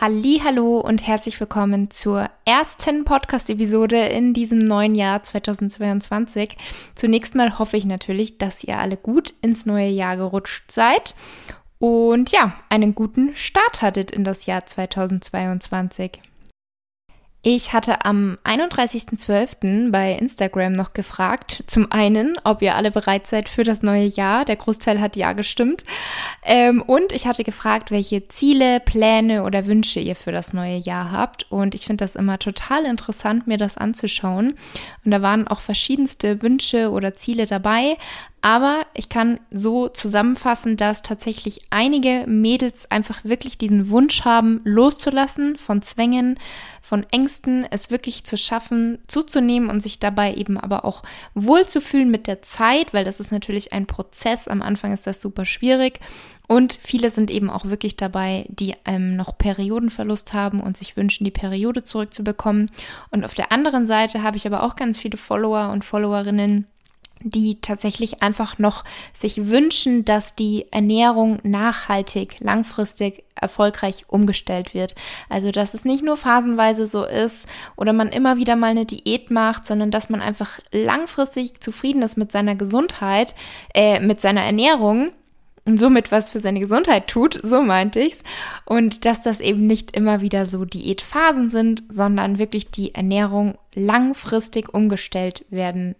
Hallo und herzlich willkommen zur ersten Podcast-Episode in diesem neuen Jahr 2022. Zunächst mal hoffe ich natürlich, dass ihr alle gut ins neue Jahr gerutscht seid und ja, einen guten Start hattet in das Jahr 2022. Ich hatte am 31.12. bei Instagram noch gefragt, zum einen, ob ihr alle bereit seid für das neue Jahr. Der Großteil hat ja gestimmt. Ähm, und ich hatte gefragt, welche Ziele, Pläne oder Wünsche ihr für das neue Jahr habt. Und ich finde das immer total interessant, mir das anzuschauen. Und da waren auch verschiedenste Wünsche oder Ziele dabei. Aber ich kann so zusammenfassen, dass tatsächlich einige Mädels einfach wirklich diesen Wunsch haben, loszulassen von Zwängen, von Ängsten, es wirklich zu schaffen, zuzunehmen und sich dabei eben aber auch wohlzufühlen mit der Zeit, weil das ist natürlich ein Prozess. Am Anfang ist das super schwierig. Und viele sind eben auch wirklich dabei, die ähm, noch Periodenverlust haben und sich wünschen, die Periode zurückzubekommen. Und auf der anderen Seite habe ich aber auch ganz viele Follower und Followerinnen, die tatsächlich einfach noch sich wünschen, dass die Ernährung nachhaltig, langfristig erfolgreich umgestellt wird. Also, dass es nicht nur phasenweise so ist oder man immer wieder mal eine Diät macht, sondern dass man einfach langfristig zufrieden ist mit seiner Gesundheit, äh, mit seiner Ernährung und somit was für seine Gesundheit tut, so meinte ich's. Und dass das eben nicht immer wieder so Diätphasen sind, sondern wirklich die Ernährung langfristig umgestellt werden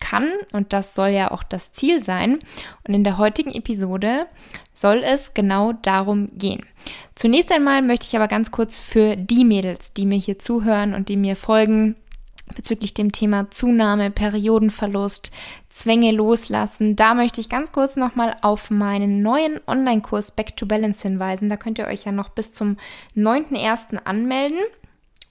kann und das soll ja auch das Ziel sein. Und in der heutigen Episode soll es genau darum gehen. Zunächst einmal möchte ich aber ganz kurz für die Mädels, die mir hier zuhören und die mir folgen, bezüglich dem Thema Zunahme, Periodenverlust, Zwänge loslassen. Da möchte ich ganz kurz nochmal auf meinen neuen Online-Kurs Back to Balance hinweisen. Da könnt ihr euch ja noch bis zum 9.1. anmelden.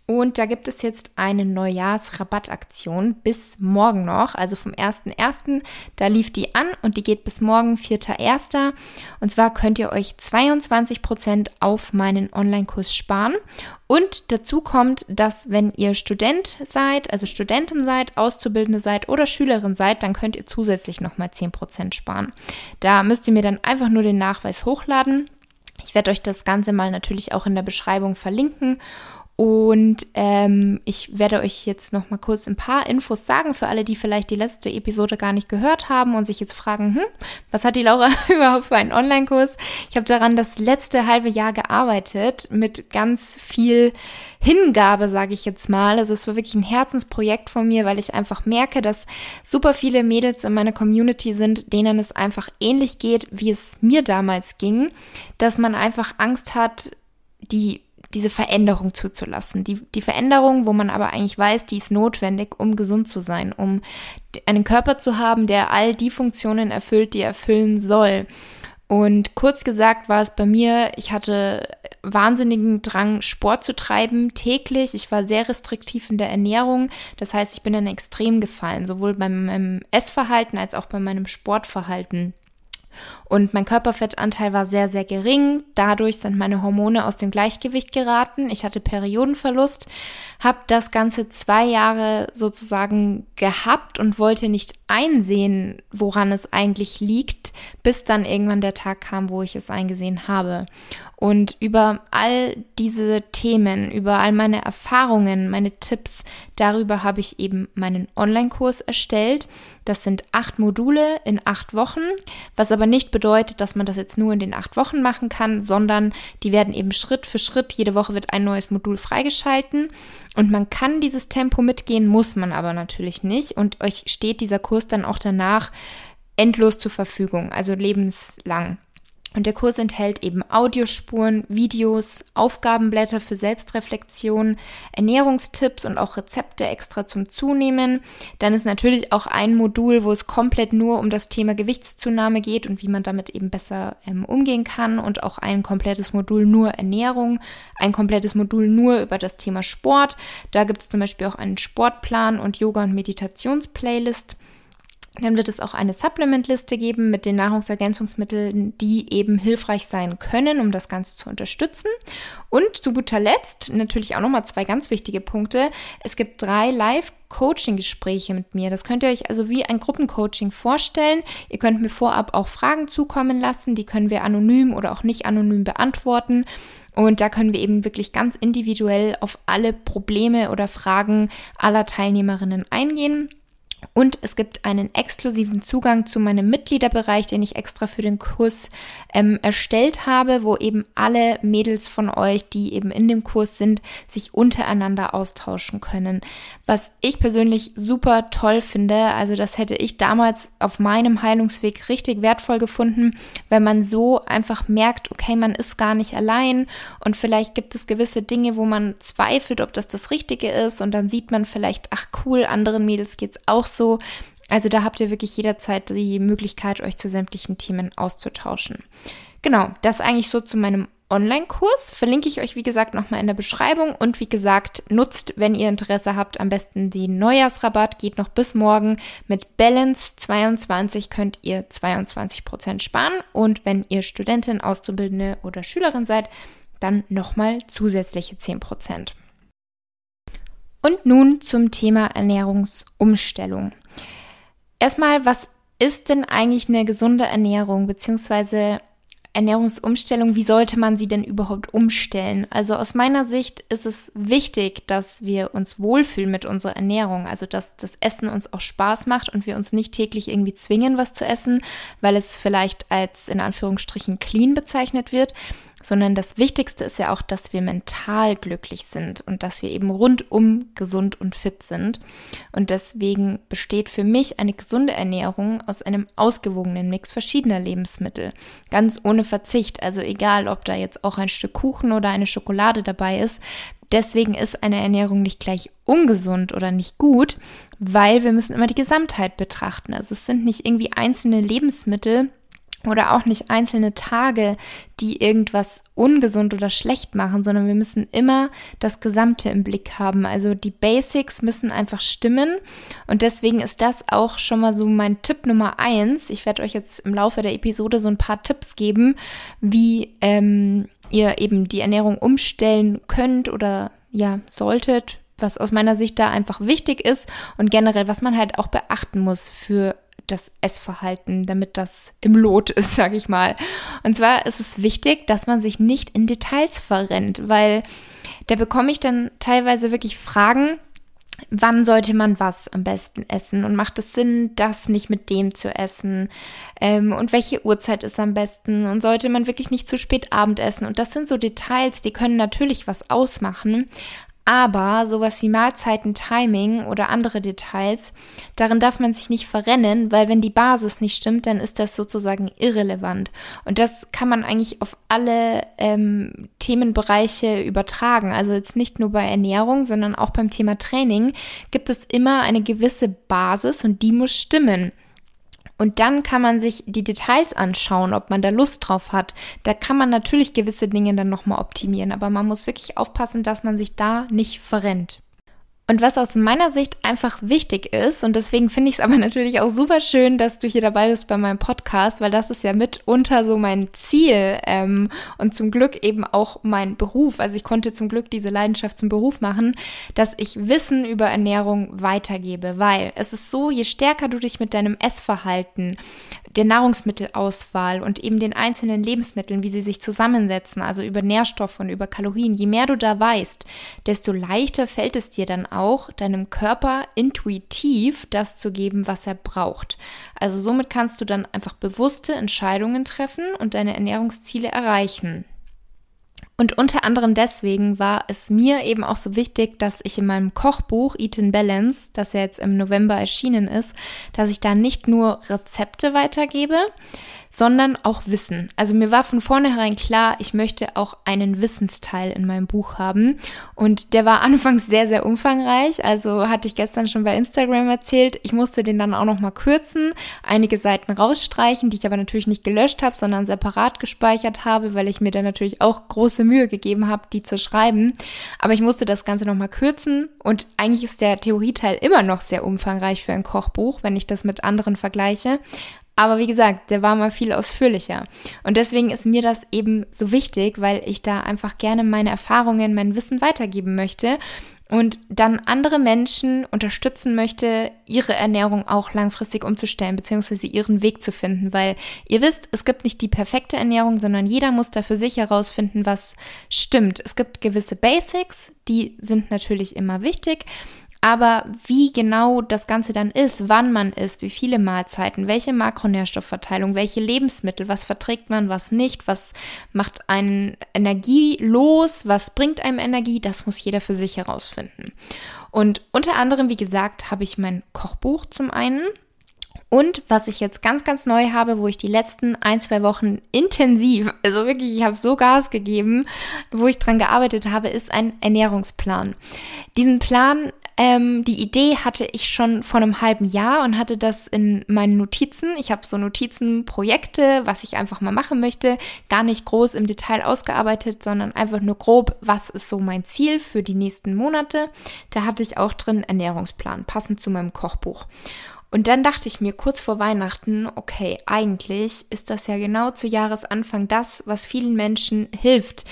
Und da gibt es jetzt eine Neujahrsrabattaktion bis morgen noch, also vom 1.1. Da lief die an und die geht bis morgen, 4.1. Und zwar könnt ihr euch 22% auf meinen Online-Kurs sparen. Und dazu kommt, dass wenn ihr Student seid, also Studentin seid, Auszubildende seid oder Schülerin seid, dann könnt ihr zusätzlich nochmal 10% sparen. Da müsst ihr mir dann einfach nur den Nachweis hochladen. Ich werde euch das Ganze mal natürlich auch in der Beschreibung verlinken. Und ähm, ich werde euch jetzt noch mal kurz ein paar Infos sagen für alle, die vielleicht die letzte Episode gar nicht gehört haben und sich jetzt fragen, hm, was hat die Laura überhaupt für einen Online-Kurs? Ich habe daran das letzte halbe Jahr gearbeitet mit ganz viel Hingabe, sage ich jetzt mal. Also es war wirklich ein Herzensprojekt von mir, weil ich einfach merke, dass super viele Mädels in meiner Community sind, denen es einfach ähnlich geht, wie es mir damals ging, dass man einfach Angst hat, die diese Veränderung zuzulassen. Die, die Veränderung, wo man aber eigentlich weiß, die ist notwendig, um gesund zu sein, um einen Körper zu haben, der all die Funktionen erfüllt, die er erfüllen soll. Und kurz gesagt war es bei mir, ich hatte wahnsinnigen Drang, Sport zu treiben, täglich. Ich war sehr restriktiv in der Ernährung. Das heißt, ich bin dann extrem gefallen, sowohl bei meinem Essverhalten als auch bei meinem Sportverhalten. Und mein Körperfettanteil war sehr, sehr gering. Dadurch sind meine Hormone aus dem Gleichgewicht geraten. Ich hatte Periodenverlust, habe das Ganze zwei Jahre sozusagen gehabt und wollte nicht einsehen, woran es eigentlich liegt, bis dann irgendwann der Tag kam, wo ich es eingesehen habe. Und über all diese Themen, über all meine Erfahrungen, meine Tipps, darüber habe ich eben meinen Online-Kurs erstellt. Das sind acht Module in acht Wochen, was aber nicht bedeutet, dass man das jetzt nur in den acht Wochen machen kann, sondern die werden eben Schritt für Schritt, jede Woche wird ein neues Modul freigeschalten und man kann dieses Tempo mitgehen, muss man aber natürlich nicht. Und euch steht dieser Kurs dann auch danach endlos zur Verfügung, also lebenslang. Und der Kurs enthält eben Audiospuren, Videos, Aufgabenblätter für Selbstreflexion, Ernährungstipps und auch Rezepte extra zum Zunehmen. Dann ist natürlich auch ein Modul, wo es komplett nur um das Thema Gewichtszunahme geht und wie man damit eben besser ähm, umgehen kann. Und auch ein komplettes Modul nur Ernährung, ein komplettes Modul nur über das Thema Sport. Da gibt es zum Beispiel auch einen Sportplan und Yoga- und Meditationsplaylist. Dann wird es auch eine Supplementliste geben mit den Nahrungsergänzungsmitteln, die eben hilfreich sein können, um das Ganze zu unterstützen. Und zu guter Letzt natürlich auch nochmal zwei ganz wichtige Punkte. Es gibt drei Live- Coaching-Gespräche mit mir. Das könnt ihr euch also wie ein Gruppencoaching vorstellen. Ihr könnt mir vorab auch Fragen zukommen lassen. Die können wir anonym oder auch nicht anonym beantworten. Und da können wir eben wirklich ganz individuell auf alle Probleme oder Fragen aller Teilnehmerinnen eingehen. Und es gibt einen exklusiven Zugang zu meinem Mitgliederbereich, den ich extra für den Kurs ähm, erstellt habe, wo eben alle Mädels von euch, die eben in dem Kurs sind, sich untereinander austauschen können. Was ich persönlich super toll finde, also das hätte ich damals auf meinem Heilungsweg richtig wertvoll gefunden, wenn man so einfach merkt, okay, man ist gar nicht allein und vielleicht gibt es gewisse Dinge, wo man zweifelt, ob das das Richtige ist und dann sieht man vielleicht, ach cool, anderen Mädels geht's auch auch so. Also da habt ihr wirklich jederzeit die Möglichkeit, euch zu sämtlichen Themen auszutauschen. Genau, das eigentlich so zu meinem Online-Kurs. Verlinke ich euch, wie gesagt, nochmal in der Beschreibung. Und wie gesagt, nutzt, wenn ihr Interesse habt, am besten den Neujahrsrabatt. Geht noch bis morgen. Mit Balance 22 könnt ihr 22% sparen. Und wenn ihr Studentin, Auszubildende oder Schülerin seid, dann nochmal zusätzliche 10%. Und nun zum Thema Ernährungsumstellung. Erstmal, was ist denn eigentlich eine gesunde Ernährung beziehungsweise Ernährungsumstellung? Wie sollte man sie denn überhaupt umstellen? Also aus meiner Sicht ist es wichtig, dass wir uns wohlfühlen mit unserer Ernährung, also dass das Essen uns auch Spaß macht und wir uns nicht täglich irgendwie zwingen, was zu essen, weil es vielleicht als in Anführungsstrichen clean bezeichnet wird, sondern das Wichtigste ist ja auch, dass wir mental glücklich sind und dass wir eben rundum gesund und fit sind. Und deswegen besteht für mich eine gesunde Ernährung aus einem ausgewogenen Mix verschiedener Lebensmittel, ganz ohne Verzicht. Also egal, ob da jetzt auch ein Stück Kuchen oder eine Schokolade dabei ist. Deswegen ist eine Ernährung nicht gleich ungesund oder nicht gut, weil wir müssen immer die Gesamtheit betrachten. Also es sind nicht irgendwie einzelne Lebensmittel, oder auch nicht einzelne Tage, die irgendwas ungesund oder schlecht machen, sondern wir müssen immer das Gesamte im Blick haben. Also die Basics müssen einfach stimmen und deswegen ist das auch schon mal so mein Tipp Nummer eins. Ich werde euch jetzt im Laufe der Episode so ein paar Tipps geben, wie ähm, ihr eben die Ernährung umstellen könnt oder ja solltet, was aus meiner Sicht da einfach wichtig ist und generell, was man halt auch beachten muss für das Essverhalten, damit das im Lot ist, sage ich mal. Und zwar ist es wichtig, dass man sich nicht in Details verrennt, weil da bekomme ich dann teilweise wirklich Fragen, wann sollte man was am besten essen und macht es Sinn, das nicht mit dem zu essen? Ähm, und welche Uhrzeit ist am besten? Und sollte man wirklich nicht zu spät Abend essen und das sind so Details, die können natürlich was ausmachen, aber sowas wie Mahlzeiten, Timing oder andere Details, darin darf man sich nicht verrennen, weil wenn die Basis nicht stimmt, dann ist das sozusagen irrelevant. Und das kann man eigentlich auf alle ähm, Themenbereiche übertragen. Also jetzt nicht nur bei Ernährung, sondern auch beim Thema Training gibt es immer eine gewisse Basis und die muss stimmen. Und dann kann man sich die Details anschauen, ob man da Lust drauf hat. Da kann man natürlich gewisse Dinge dann nochmal optimieren, aber man muss wirklich aufpassen, dass man sich da nicht verrennt. Und was aus meiner Sicht einfach wichtig ist, und deswegen finde ich es aber natürlich auch super schön, dass du hier dabei bist bei meinem Podcast, weil das ist ja mitunter so mein Ziel ähm, und zum Glück eben auch mein Beruf. Also ich konnte zum Glück diese Leidenschaft zum Beruf machen, dass ich Wissen über Ernährung weitergebe, weil es ist so, je stärker du dich mit deinem Essverhalten der Nahrungsmittelauswahl und eben den einzelnen Lebensmitteln, wie sie sich zusammensetzen, also über Nährstoffe und über Kalorien, je mehr du da weißt, desto leichter fällt es dir dann auch, deinem Körper intuitiv das zu geben, was er braucht. Also somit kannst du dann einfach bewusste Entscheidungen treffen und deine Ernährungsziele erreichen. Und unter anderem deswegen war es mir eben auch so wichtig, dass ich in meinem Kochbuch Eat in Balance, das ja jetzt im November erschienen ist, dass ich da nicht nur Rezepte weitergebe, sondern auch Wissen. Also mir war von vornherein klar, ich möchte auch einen Wissensteil in meinem Buch haben. Und der war anfangs sehr, sehr umfangreich. Also hatte ich gestern schon bei Instagram erzählt. Ich musste den dann auch noch mal kürzen, einige Seiten rausstreichen, die ich aber natürlich nicht gelöscht habe, sondern separat gespeichert habe, weil ich mir dann natürlich auch große Mühe gegeben habe, die zu schreiben. Aber ich musste das Ganze noch mal kürzen. Und eigentlich ist der Theorieteil immer noch sehr umfangreich für ein Kochbuch, wenn ich das mit anderen vergleiche. Aber wie gesagt, der war mal viel ausführlicher. Und deswegen ist mir das eben so wichtig, weil ich da einfach gerne meine Erfahrungen, mein Wissen weitergeben möchte und dann andere Menschen unterstützen möchte, ihre Ernährung auch langfristig umzustellen, beziehungsweise ihren Weg zu finden. Weil ihr wisst, es gibt nicht die perfekte Ernährung, sondern jeder muss da für sich herausfinden, was stimmt. Es gibt gewisse Basics, die sind natürlich immer wichtig, aber wie genau das Ganze dann ist, wann man isst, wie viele Mahlzeiten, welche Makronährstoffverteilung, welche Lebensmittel, was verträgt man, was nicht, was macht einen Energie los, was bringt einem Energie, das muss jeder für sich herausfinden. Und unter anderem, wie gesagt, habe ich mein Kochbuch zum einen. Und was ich jetzt ganz, ganz neu habe, wo ich die letzten ein, zwei Wochen intensiv, also wirklich, ich habe so Gas gegeben, wo ich dran gearbeitet habe, ist ein Ernährungsplan. Diesen Plan ähm, die Idee hatte ich schon vor einem halben Jahr und hatte das in meinen Notizen. Ich habe so Notizenprojekte, was ich einfach mal machen möchte, gar nicht groß im Detail ausgearbeitet, sondern einfach nur grob, was ist so mein Ziel für die nächsten Monate. Da hatte ich auch drin Ernährungsplan, passend zu meinem Kochbuch. Und dann dachte ich mir kurz vor Weihnachten, okay, eigentlich ist das ja genau zu Jahresanfang das, was vielen Menschen hilft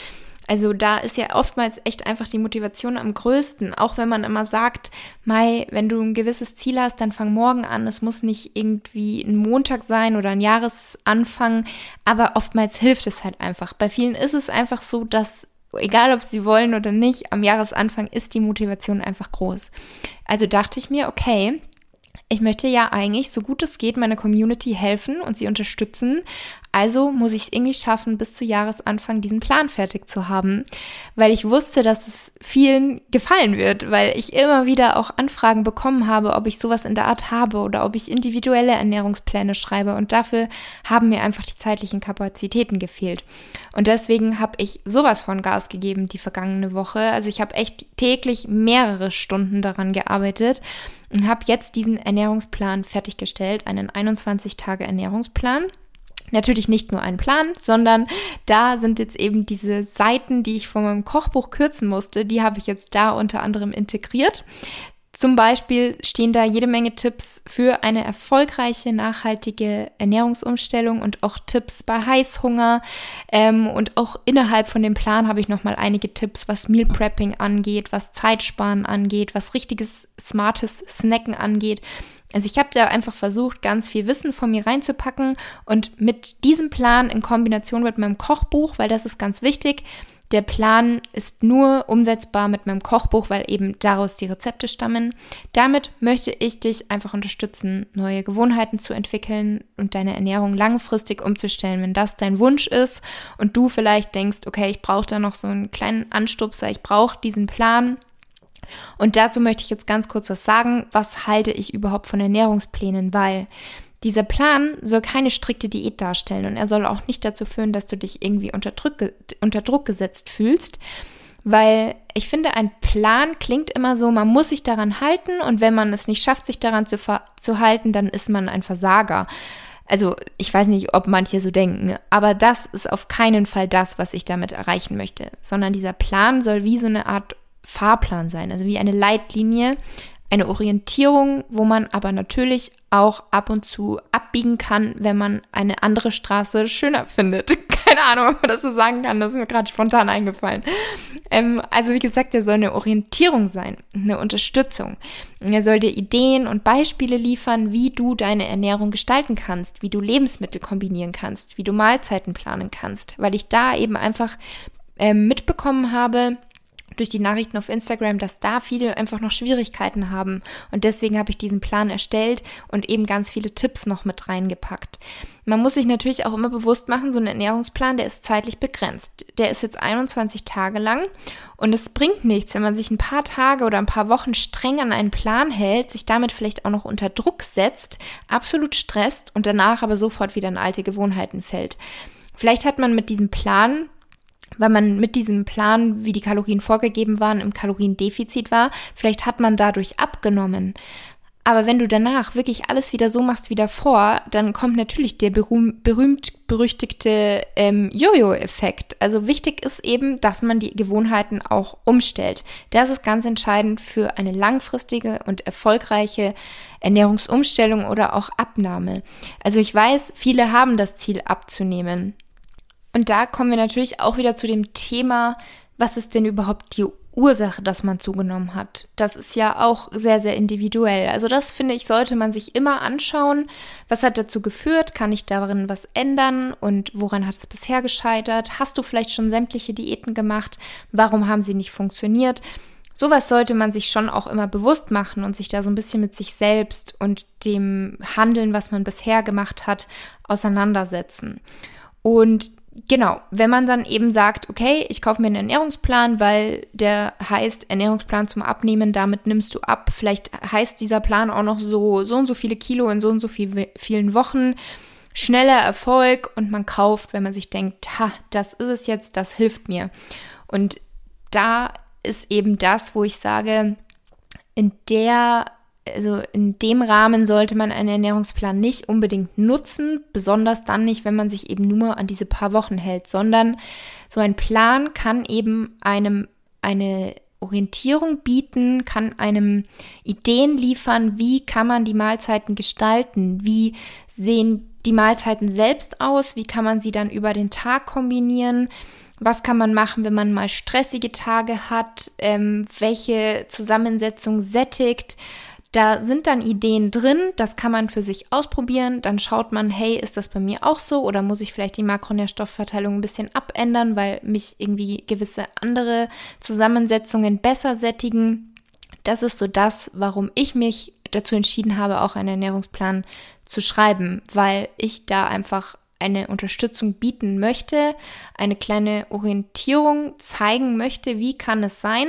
also da ist ja oftmals echt einfach die Motivation am größten, auch wenn man immer sagt, Mai, wenn du ein gewisses Ziel hast, dann fang morgen an. Es muss nicht irgendwie ein Montag sein oder ein Jahresanfang, aber oftmals hilft es halt einfach. Bei vielen ist es einfach so, dass egal ob sie wollen oder nicht, am Jahresanfang ist die Motivation einfach groß. Also dachte ich mir, okay, ich möchte ja eigentlich, so gut es geht, meiner Community helfen und sie unterstützen. Also muss ich es irgendwie schaffen, bis zu Jahresanfang diesen Plan fertig zu haben, weil ich wusste, dass es vielen gefallen wird, weil ich immer wieder auch Anfragen bekommen habe, ob ich sowas in der Art habe oder ob ich individuelle Ernährungspläne schreibe. Und dafür haben mir einfach die zeitlichen Kapazitäten gefehlt. Und deswegen habe ich sowas von Gas gegeben die vergangene Woche. Also ich habe echt täglich mehrere Stunden daran gearbeitet und habe jetzt diesen Ernährungsplan fertiggestellt, einen 21 Tage Ernährungsplan. Natürlich nicht nur ein Plan, sondern da sind jetzt eben diese Seiten, die ich von meinem Kochbuch kürzen musste, die habe ich jetzt da unter anderem integriert. Zum Beispiel stehen da jede Menge Tipps für eine erfolgreiche, nachhaltige Ernährungsumstellung und auch Tipps bei Heißhunger. Ähm, und auch innerhalb von dem Plan habe ich nochmal einige Tipps, was Meal Prepping angeht, was Zeitsparen angeht, was richtiges, smartes Snacken angeht. Also ich habe da einfach versucht, ganz viel Wissen von mir reinzupacken und mit diesem Plan in Kombination mit meinem Kochbuch, weil das ist ganz wichtig, der Plan ist nur umsetzbar mit meinem Kochbuch, weil eben daraus die Rezepte stammen. Damit möchte ich dich einfach unterstützen, neue Gewohnheiten zu entwickeln und deine Ernährung langfristig umzustellen, wenn das dein Wunsch ist und du vielleicht denkst, okay, ich brauche da noch so einen kleinen Anstupser, ich brauche diesen Plan. Und dazu möchte ich jetzt ganz kurz was sagen. Was halte ich überhaupt von Ernährungsplänen? Weil dieser Plan soll keine strikte Diät darstellen und er soll auch nicht dazu führen, dass du dich irgendwie unter Druck, unter Druck gesetzt fühlst, weil ich finde, ein Plan klingt immer so, man muss sich daran halten und wenn man es nicht schafft, sich daran zu, zu halten, dann ist man ein Versager. Also ich weiß nicht, ob manche so denken, aber das ist auf keinen Fall das, was ich damit erreichen möchte, sondern dieser Plan soll wie so eine Art Fahrplan sein, also wie eine Leitlinie, eine Orientierung, wo man aber natürlich auch ab und zu abbiegen kann, wenn man eine andere Straße schöner findet. Keine Ahnung, ob man das so sagen kann, das ist mir gerade spontan eingefallen. Ähm, also wie gesagt, er soll eine Orientierung sein, eine Unterstützung. Er soll dir Ideen und Beispiele liefern, wie du deine Ernährung gestalten kannst, wie du Lebensmittel kombinieren kannst, wie du Mahlzeiten planen kannst, weil ich da eben einfach ähm, mitbekommen habe, durch die Nachrichten auf Instagram, dass da viele einfach noch Schwierigkeiten haben. Und deswegen habe ich diesen Plan erstellt und eben ganz viele Tipps noch mit reingepackt. Man muss sich natürlich auch immer bewusst machen, so ein Ernährungsplan, der ist zeitlich begrenzt. Der ist jetzt 21 Tage lang und es bringt nichts, wenn man sich ein paar Tage oder ein paar Wochen streng an einen Plan hält, sich damit vielleicht auch noch unter Druck setzt, absolut stresst und danach aber sofort wieder in alte Gewohnheiten fällt. Vielleicht hat man mit diesem Plan weil man mit diesem Plan, wie die Kalorien vorgegeben waren, im Kaloriendefizit war. Vielleicht hat man dadurch abgenommen. Aber wenn du danach wirklich alles wieder so machst wie davor, dann kommt natürlich der berühmt-berüchtigte ähm, Jojo-Effekt. Also wichtig ist eben, dass man die Gewohnheiten auch umstellt. Das ist ganz entscheidend für eine langfristige und erfolgreiche Ernährungsumstellung oder auch Abnahme. Also ich weiß, viele haben das Ziel abzunehmen. Und da kommen wir natürlich auch wieder zu dem Thema, was ist denn überhaupt die Ursache, dass man zugenommen hat? Das ist ja auch sehr, sehr individuell. Also das finde ich, sollte man sich immer anschauen. Was hat dazu geführt? Kann ich darin was ändern? Und woran hat es bisher gescheitert? Hast du vielleicht schon sämtliche Diäten gemacht? Warum haben sie nicht funktioniert? Sowas sollte man sich schon auch immer bewusst machen und sich da so ein bisschen mit sich selbst und dem Handeln, was man bisher gemacht hat, auseinandersetzen. Und genau, wenn man dann eben sagt, okay, ich kaufe mir einen Ernährungsplan, weil der heißt Ernährungsplan zum Abnehmen, damit nimmst du ab. Vielleicht heißt dieser Plan auch noch so, so und so viele Kilo in so und so viel, vielen Wochen. Schneller Erfolg und man kauft, wenn man sich denkt, ha, das ist es jetzt, das hilft mir. Und da ist eben das, wo ich sage, in der also in dem Rahmen sollte man einen Ernährungsplan nicht unbedingt nutzen, besonders dann nicht, wenn man sich eben nur an diese paar Wochen hält, sondern so ein Plan kann eben einem eine Orientierung bieten, kann einem Ideen liefern, wie kann man die Mahlzeiten gestalten, wie sehen die Mahlzeiten selbst aus, wie kann man sie dann über den Tag kombinieren, was kann man machen, wenn man mal stressige Tage hat, ähm, welche Zusammensetzung sättigt, da sind dann Ideen drin, das kann man für sich ausprobieren. Dann schaut man, hey, ist das bei mir auch so oder muss ich vielleicht die Makronährstoffverteilung ein bisschen abändern, weil mich irgendwie gewisse andere Zusammensetzungen besser sättigen. Das ist so das, warum ich mich dazu entschieden habe, auch einen Ernährungsplan zu schreiben, weil ich da einfach eine Unterstützung bieten möchte, eine kleine Orientierung zeigen möchte, wie kann es sein,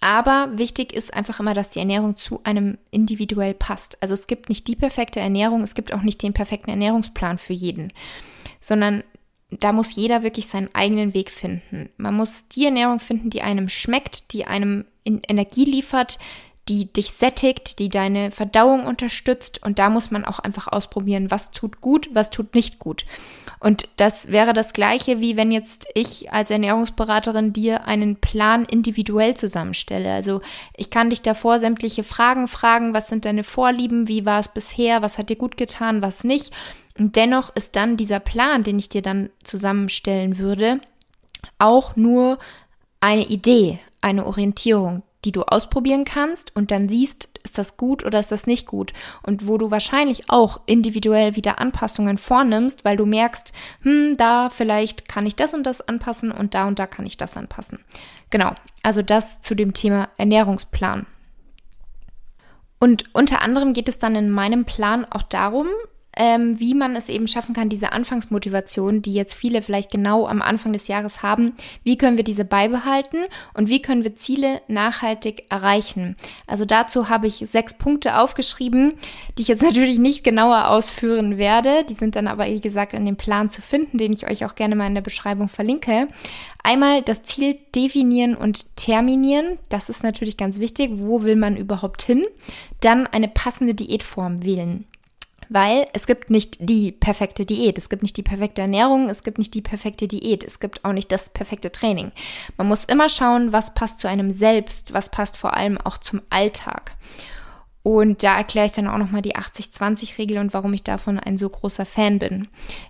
aber wichtig ist einfach immer, dass die Ernährung zu einem individuell passt. Also es gibt nicht die perfekte Ernährung, es gibt auch nicht den perfekten Ernährungsplan für jeden, sondern da muss jeder wirklich seinen eigenen Weg finden. Man muss die Ernährung finden, die einem schmeckt, die einem Energie liefert, die dich sättigt, die deine Verdauung unterstützt. Und da muss man auch einfach ausprobieren, was tut gut, was tut nicht gut. Und das wäre das gleiche, wie wenn jetzt ich als Ernährungsberaterin dir einen Plan individuell zusammenstelle. Also ich kann dich davor sämtliche Fragen fragen, was sind deine Vorlieben, wie war es bisher, was hat dir gut getan, was nicht. Und dennoch ist dann dieser Plan, den ich dir dann zusammenstellen würde, auch nur eine Idee, eine Orientierung die du ausprobieren kannst und dann siehst, ist das gut oder ist das nicht gut. Und wo du wahrscheinlich auch individuell wieder Anpassungen vornimmst, weil du merkst, hm, da vielleicht kann ich das und das anpassen und da und da kann ich das anpassen. Genau, also das zu dem Thema Ernährungsplan. Und unter anderem geht es dann in meinem Plan auch darum, ähm, wie man es eben schaffen kann, diese Anfangsmotivation, die jetzt viele vielleicht genau am Anfang des Jahres haben, wie können wir diese beibehalten und wie können wir Ziele nachhaltig erreichen. Also dazu habe ich sechs Punkte aufgeschrieben, die ich jetzt natürlich nicht genauer ausführen werde. Die sind dann aber, wie gesagt, in dem Plan zu finden, den ich euch auch gerne mal in der Beschreibung verlinke. Einmal das Ziel definieren und terminieren. Das ist natürlich ganz wichtig. Wo will man überhaupt hin? Dann eine passende Diätform wählen. Weil es gibt nicht die perfekte Diät, es gibt nicht die perfekte Ernährung, es gibt nicht die perfekte Diät, es gibt auch nicht das perfekte Training. Man muss immer schauen, was passt zu einem selbst, was passt vor allem auch zum Alltag. Und da erkläre ich dann auch nochmal die 80-20-Regel und warum ich davon ein so großer Fan bin.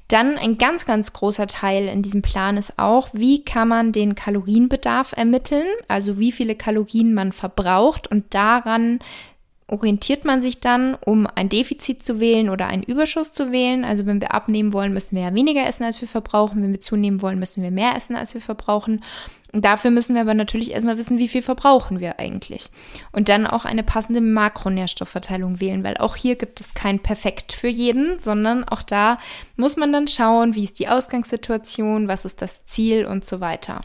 Dann ein ganz, ganz großer Teil in diesem Plan ist auch, wie kann man den Kalorienbedarf ermitteln, also wie viele Kalorien man verbraucht und daran orientiert man sich dann, um ein Defizit zu wählen oder einen Überschuss zu wählen. Also wenn wir abnehmen wollen, müssen wir ja weniger essen, als wir verbrauchen. Wenn wir zunehmen wollen, müssen wir mehr essen, als wir verbrauchen. Und dafür müssen wir aber natürlich erstmal wissen, wie viel verbrauchen wir eigentlich. Und dann auch eine passende Makronährstoffverteilung wählen, weil auch hier gibt es kein Perfekt für jeden, sondern auch da muss man dann schauen, wie ist die Ausgangssituation, was ist das Ziel und so weiter.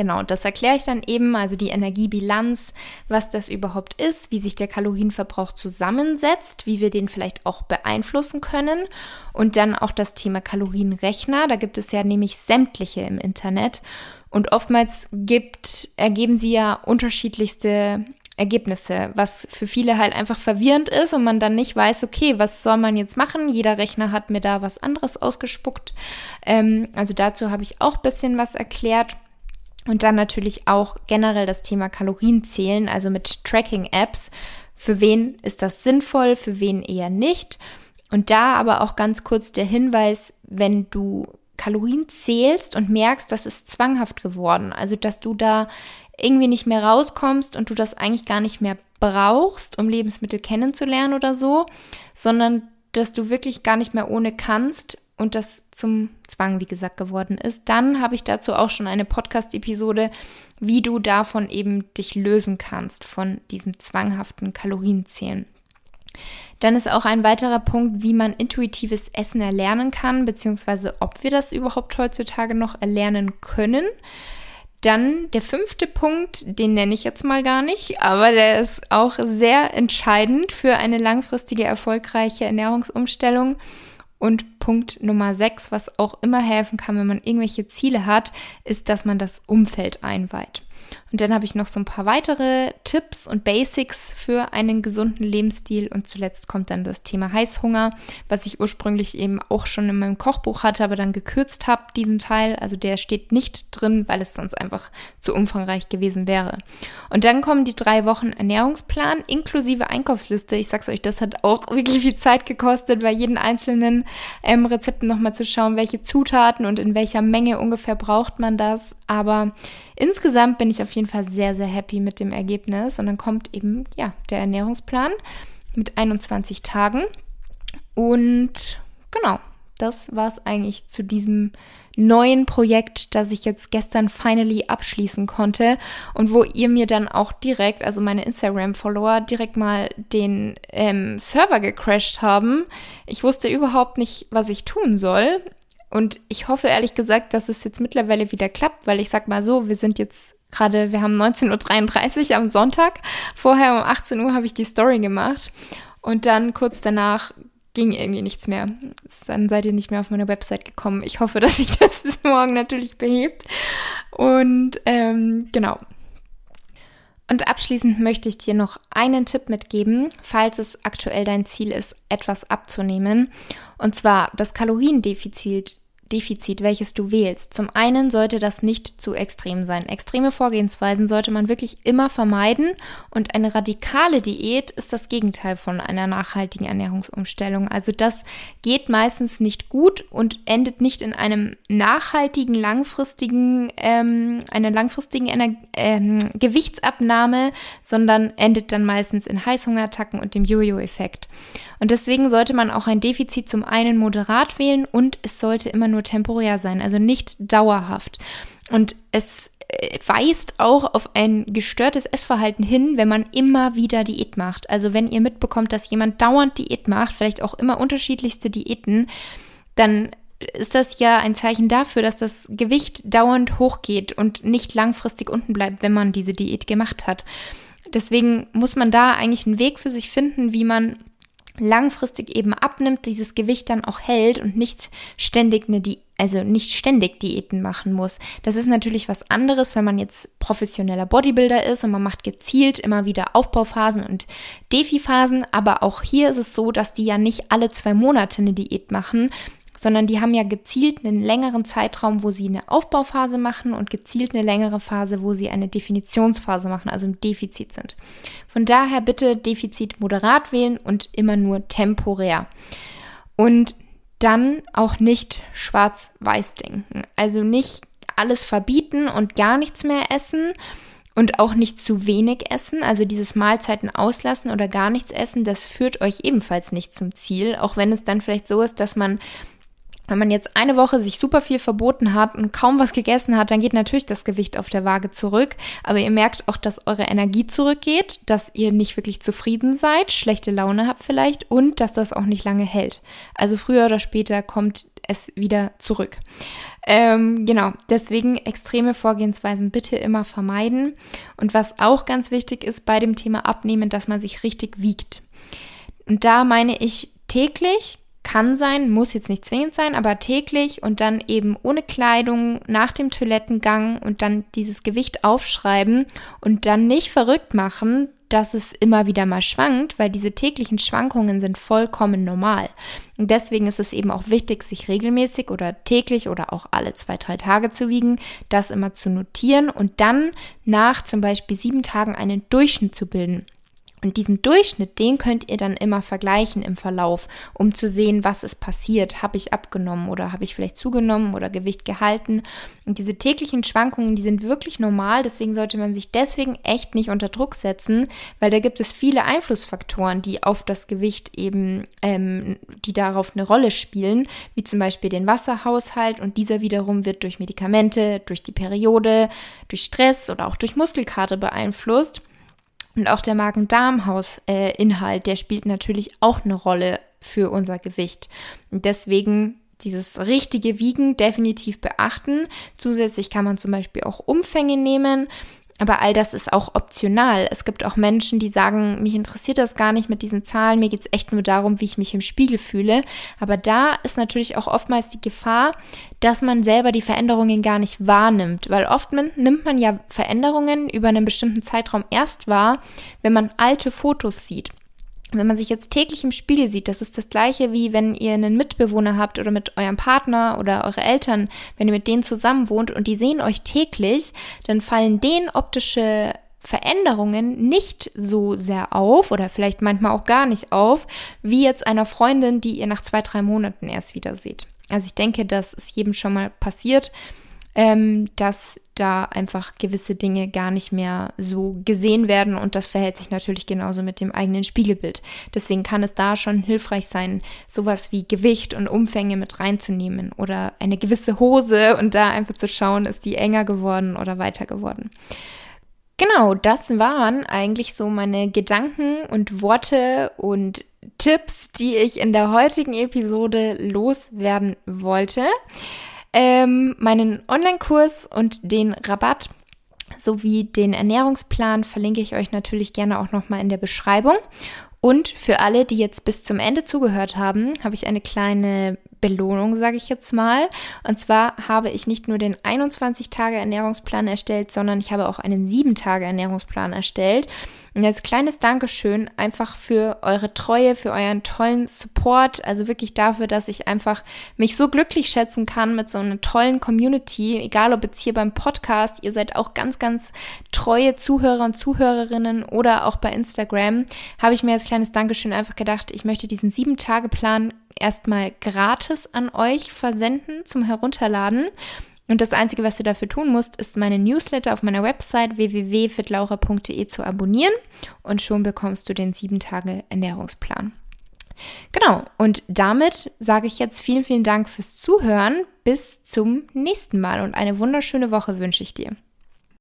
Genau, das erkläre ich dann eben, also die Energiebilanz, was das überhaupt ist, wie sich der Kalorienverbrauch zusammensetzt, wie wir den vielleicht auch beeinflussen können und dann auch das Thema Kalorienrechner. Da gibt es ja nämlich sämtliche im Internet und oftmals gibt, ergeben sie ja unterschiedlichste Ergebnisse, was für viele halt einfach verwirrend ist und man dann nicht weiß, okay, was soll man jetzt machen? Jeder Rechner hat mir da was anderes ausgespuckt. Ähm, also dazu habe ich auch ein bisschen was erklärt. Und dann natürlich auch generell das Thema Kalorienzählen, also mit Tracking-Apps. Für wen ist das sinnvoll, für wen eher nicht? Und da aber auch ganz kurz der Hinweis, wenn du Kalorien zählst und merkst, das ist zwanghaft geworden, also dass du da irgendwie nicht mehr rauskommst und du das eigentlich gar nicht mehr brauchst, um Lebensmittel kennenzulernen oder so, sondern dass du wirklich gar nicht mehr ohne kannst, und das zum Zwang, wie gesagt, geworden ist, dann habe ich dazu auch schon eine Podcast-Episode, wie du davon eben dich lösen kannst, von diesem zwanghaften Kalorienzählen. Dann ist auch ein weiterer Punkt, wie man intuitives Essen erlernen kann, beziehungsweise ob wir das überhaupt heutzutage noch erlernen können. Dann der fünfte Punkt, den nenne ich jetzt mal gar nicht, aber der ist auch sehr entscheidend für eine langfristige erfolgreiche Ernährungsumstellung. Und Punkt Nummer 6, was auch immer helfen kann, wenn man irgendwelche Ziele hat, ist, dass man das Umfeld einweiht. Und dann habe ich noch so ein paar weitere Tipps und Basics für einen gesunden Lebensstil. Und zuletzt kommt dann das Thema Heißhunger, was ich ursprünglich eben auch schon in meinem Kochbuch hatte, aber dann gekürzt habe, diesen Teil. Also der steht nicht drin, weil es sonst einfach zu umfangreich gewesen wäre. Und dann kommen die drei Wochen Ernährungsplan inklusive Einkaufsliste. Ich sag's euch, das hat auch wirklich viel Zeit gekostet, bei jedem einzelnen ähm, Rezepten nochmal zu schauen, welche Zutaten und in welcher Menge ungefähr braucht man das. Aber insgesamt bin ich auf jeden Fall sehr, sehr happy mit dem Ergebnis. Und dann kommt eben, ja, der Ernährungsplan mit 21 Tagen. Und genau, das war es eigentlich zu diesem neuen Projekt, das ich jetzt gestern finally abschließen konnte und wo ihr mir dann auch direkt, also meine Instagram-Follower, direkt mal den ähm, Server gecrashed haben. Ich wusste überhaupt nicht, was ich tun soll. Und ich hoffe ehrlich gesagt, dass es jetzt mittlerweile wieder klappt, weil ich sag mal so, wir sind jetzt gerade, wir haben 19.33 Uhr am Sonntag. Vorher um 18 Uhr habe ich die Story gemacht. Und dann kurz danach ging irgendwie nichts mehr. Dann seid ihr nicht mehr auf meine Website gekommen. Ich hoffe, dass sich das bis morgen natürlich behebt. Und ähm, genau. Und abschließend möchte ich dir noch einen Tipp mitgeben, falls es aktuell dein Ziel ist, etwas abzunehmen. Und zwar das Kaloriendefizit Defizit, welches du wählst. Zum einen sollte das nicht zu extrem sein. Extreme Vorgehensweisen sollte man wirklich immer vermeiden und eine radikale Diät ist das Gegenteil von einer nachhaltigen Ernährungsumstellung. Also das geht meistens nicht gut und endet nicht in einem nachhaltigen, langfristigen, ähm, einer langfristigen Ener ähm, Gewichtsabnahme, sondern endet dann meistens in Heißhungerattacken und dem Jojo-Effekt. Und deswegen sollte man auch ein Defizit zum einen moderat wählen und es sollte immer nur temporär sein, also nicht dauerhaft. Und es äh, weist auch auf ein gestörtes Essverhalten hin, wenn man immer wieder Diät macht. Also wenn ihr mitbekommt, dass jemand dauernd Diät macht, vielleicht auch immer unterschiedlichste Diäten, dann ist das ja ein Zeichen dafür, dass das Gewicht dauernd hochgeht und nicht langfristig unten bleibt, wenn man diese Diät gemacht hat. Deswegen muss man da eigentlich einen Weg für sich finden, wie man langfristig eben abnimmt, dieses Gewicht dann auch hält und nicht ständig eine Di also nicht ständig Diäten machen muss. Das ist natürlich was anderes, wenn man jetzt professioneller Bodybuilder ist und man macht gezielt immer wieder Aufbauphasen und Defi-Phasen, aber auch hier ist es so, dass die ja nicht alle zwei Monate eine Diät machen, sondern die haben ja gezielt einen längeren Zeitraum, wo sie eine Aufbauphase machen und gezielt eine längere Phase, wo sie eine Definitionsphase machen, also im Defizit sind. Von daher bitte Defizit moderat wählen und immer nur temporär. Und dann auch nicht schwarz-weiß denken. Also nicht alles verbieten und gar nichts mehr essen und auch nicht zu wenig essen. Also dieses Mahlzeiten auslassen oder gar nichts essen, das führt euch ebenfalls nicht zum Ziel. Auch wenn es dann vielleicht so ist, dass man wenn man jetzt eine Woche sich super viel verboten hat und kaum was gegessen hat, dann geht natürlich das Gewicht auf der Waage zurück. Aber ihr merkt auch, dass eure Energie zurückgeht, dass ihr nicht wirklich zufrieden seid, schlechte Laune habt vielleicht und dass das auch nicht lange hält. Also früher oder später kommt es wieder zurück. Ähm, genau, deswegen extreme Vorgehensweisen bitte immer vermeiden. Und was auch ganz wichtig ist bei dem Thema Abnehmen, dass man sich richtig wiegt. Und da meine ich täglich kann sein, muss jetzt nicht zwingend sein, aber täglich und dann eben ohne Kleidung nach dem Toilettengang und dann dieses Gewicht aufschreiben und dann nicht verrückt machen, dass es immer wieder mal schwankt, weil diese täglichen Schwankungen sind vollkommen normal. Und deswegen ist es eben auch wichtig, sich regelmäßig oder täglich oder auch alle zwei, drei Tage zu wiegen, das immer zu notieren und dann nach zum Beispiel sieben Tagen einen Durchschnitt zu bilden. Und diesen Durchschnitt, den könnt ihr dann immer vergleichen im Verlauf, um zu sehen, was ist passiert. Habe ich abgenommen oder habe ich vielleicht zugenommen oder Gewicht gehalten? Und diese täglichen Schwankungen, die sind wirklich normal. Deswegen sollte man sich deswegen echt nicht unter Druck setzen, weil da gibt es viele Einflussfaktoren, die auf das Gewicht eben, ähm, die darauf eine Rolle spielen, wie zum Beispiel den Wasserhaushalt. Und dieser wiederum wird durch Medikamente, durch die Periode, durch Stress oder auch durch Muskelkater beeinflusst. Und auch der Magen-Darm-Haus-Inhalt, der spielt natürlich auch eine Rolle für unser Gewicht. Und deswegen dieses richtige Wiegen definitiv beachten. Zusätzlich kann man zum Beispiel auch Umfänge nehmen. Aber all das ist auch optional. Es gibt auch Menschen, die sagen, mich interessiert das gar nicht mit diesen Zahlen, mir geht es echt nur darum, wie ich mich im Spiegel fühle. Aber da ist natürlich auch oftmals die Gefahr, dass man selber die Veränderungen gar nicht wahrnimmt. Weil oft nimmt man ja Veränderungen über einen bestimmten Zeitraum erst wahr, wenn man alte Fotos sieht wenn man sich jetzt täglich im Spiegel sieht, das ist das gleiche wie wenn ihr einen Mitbewohner habt oder mit eurem Partner oder eure Eltern, wenn ihr mit denen zusammen wohnt und die sehen euch täglich, dann fallen denen optische Veränderungen nicht so sehr auf oder vielleicht manchmal auch gar nicht auf, wie jetzt einer Freundin, die ihr nach zwei, drei Monaten erst wieder seht. Also ich denke, das ist jedem schon mal passiert, ähm, dass da einfach gewisse Dinge gar nicht mehr so gesehen werden und das verhält sich natürlich genauso mit dem eigenen Spiegelbild. Deswegen kann es da schon hilfreich sein, sowas wie Gewicht und Umfänge mit reinzunehmen oder eine gewisse Hose und da einfach zu schauen, ist die enger geworden oder weiter geworden. Genau, das waren eigentlich so meine Gedanken und Worte und Tipps, die ich in der heutigen Episode loswerden wollte. Ähm, meinen Online-Kurs und den Rabatt sowie den Ernährungsplan verlinke ich euch natürlich gerne auch nochmal in der Beschreibung. Und für alle, die jetzt bis zum Ende zugehört haben, habe ich eine kleine Belohnung, sage ich jetzt mal. Und zwar habe ich nicht nur den 21-Tage-Ernährungsplan erstellt, sondern ich habe auch einen 7-Tage-Ernährungsplan erstellt. Und als kleines Dankeschön einfach für eure Treue, für euren tollen Support, also wirklich dafür, dass ich einfach mich so glücklich schätzen kann mit so einer tollen Community, egal ob jetzt hier beim Podcast, ihr seid auch ganz, ganz treue Zuhörer und Zuhörerinnen oder auch bei Instagram, habe ich mir als kleines Dankeschön einfach gedacht, ich möchte diesen 7-Tage-Plan erstmal gratis an euch versenden zum Herunterladen. Und das Einzige, was du dafür tun musst, ist meine Newsletter auf meiner Website www.fitlaura.de zu abonnieren und schon bekommst du den 7-Tage-Ernährungsplan. Genau, und damit sage ich jetzt vielen, vielen Dank fürs Zuhören. Bis zum nächsten Mal und eine wunderschöne Woche wünsche ich dir.